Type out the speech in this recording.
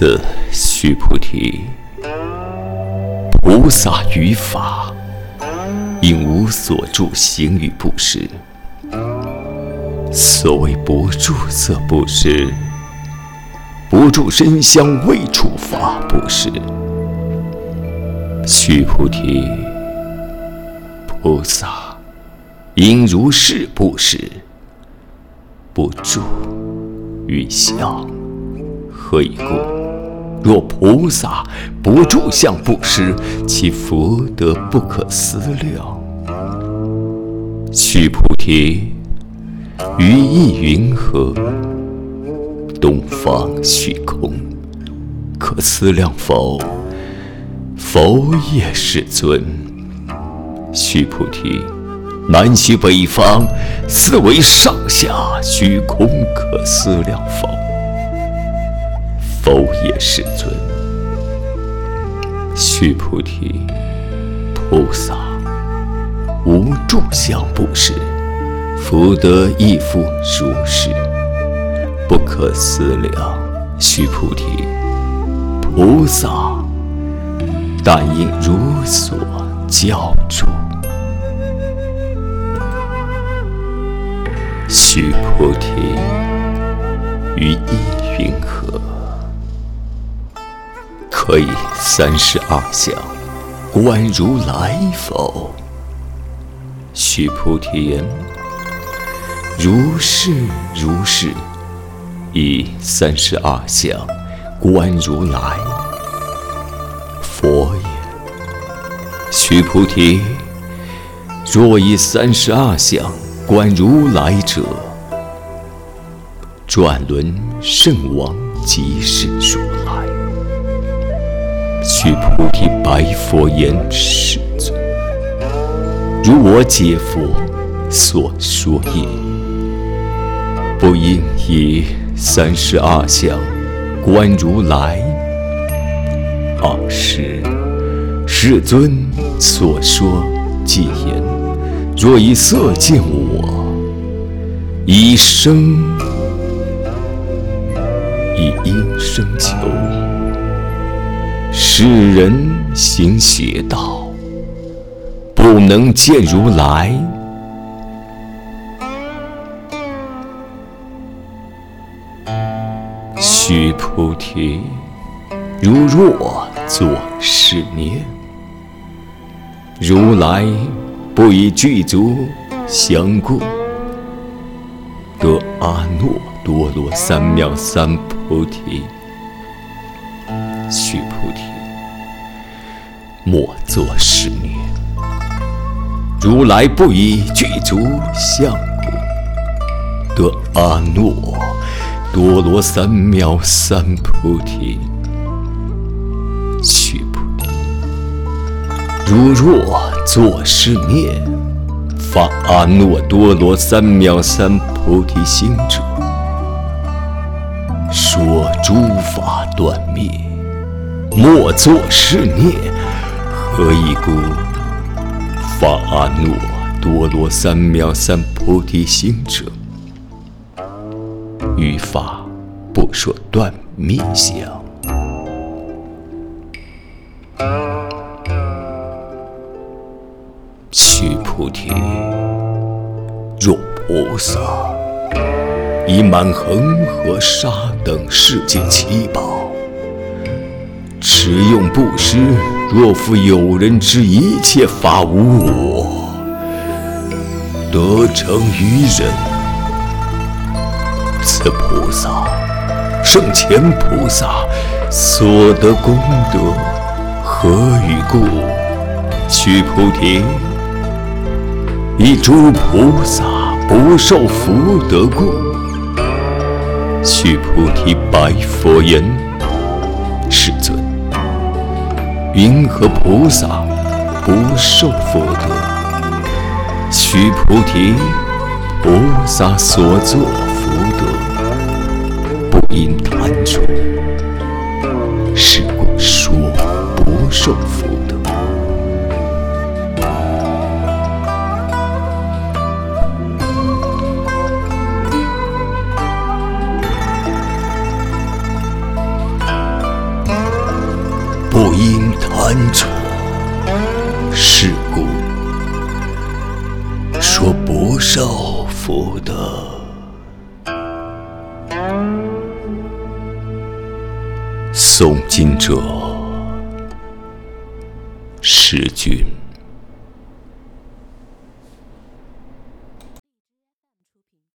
自须菩提，菩萨于法，应无所住行于布施。所谓不住色布施，不住身香味触法布施。须菩提，菩萨应如是布施，不住于相。何以故？若菩萨不住相布施，其福德不可思量。须菩提。于意云何？东方虚空，可思量否？否也，世尊。须菩提，南虚北方，四维上下虚空，可思量否？欧也，世尊。须菩提，菩萨无住相布施。福德亦复如是，不可思量。须菩提，菩萨但应如所教住。须菩提，于意云何？可以三十二相观如来否？须菩提言。如是如是，以三十二相观如来。佛言：须菩提，若以三十二相观如来者，转轮圣王即是如来。须菩提白佛言：世尊，如我解佛所说也。不应以三十二相观如来。二是世尊所说偈言：若以色见我，以声以音声求，世人行邪道，不能见如来。须菩提，如若作是念：如来不以具足相故，得阿耨多罗三藐三菩提。须菩提，莫作是念：如来不以具足相故，得阿耨。多罗三藐三菩提，须菩提，如若作是念，发阿耨多罗三藐三菩提心者，说诸法断灭，莫作是念。何以故？法阿耨多罗三藐三菩提心者。于法不说断灭相。须菩提，若菩萨以满恒河沙等世界七宝，持用布施，若复有人知一切法无我，得成于人。此菩萨，圣前菩萨所得功德何以故？须菩提，以诸菩萨不受福德故。须菩提白佛言：云何菩萨不受福德？须菩提，菩萨所作福德。不应贪著，应贪宠。是故说不受福德。诵经者，是君。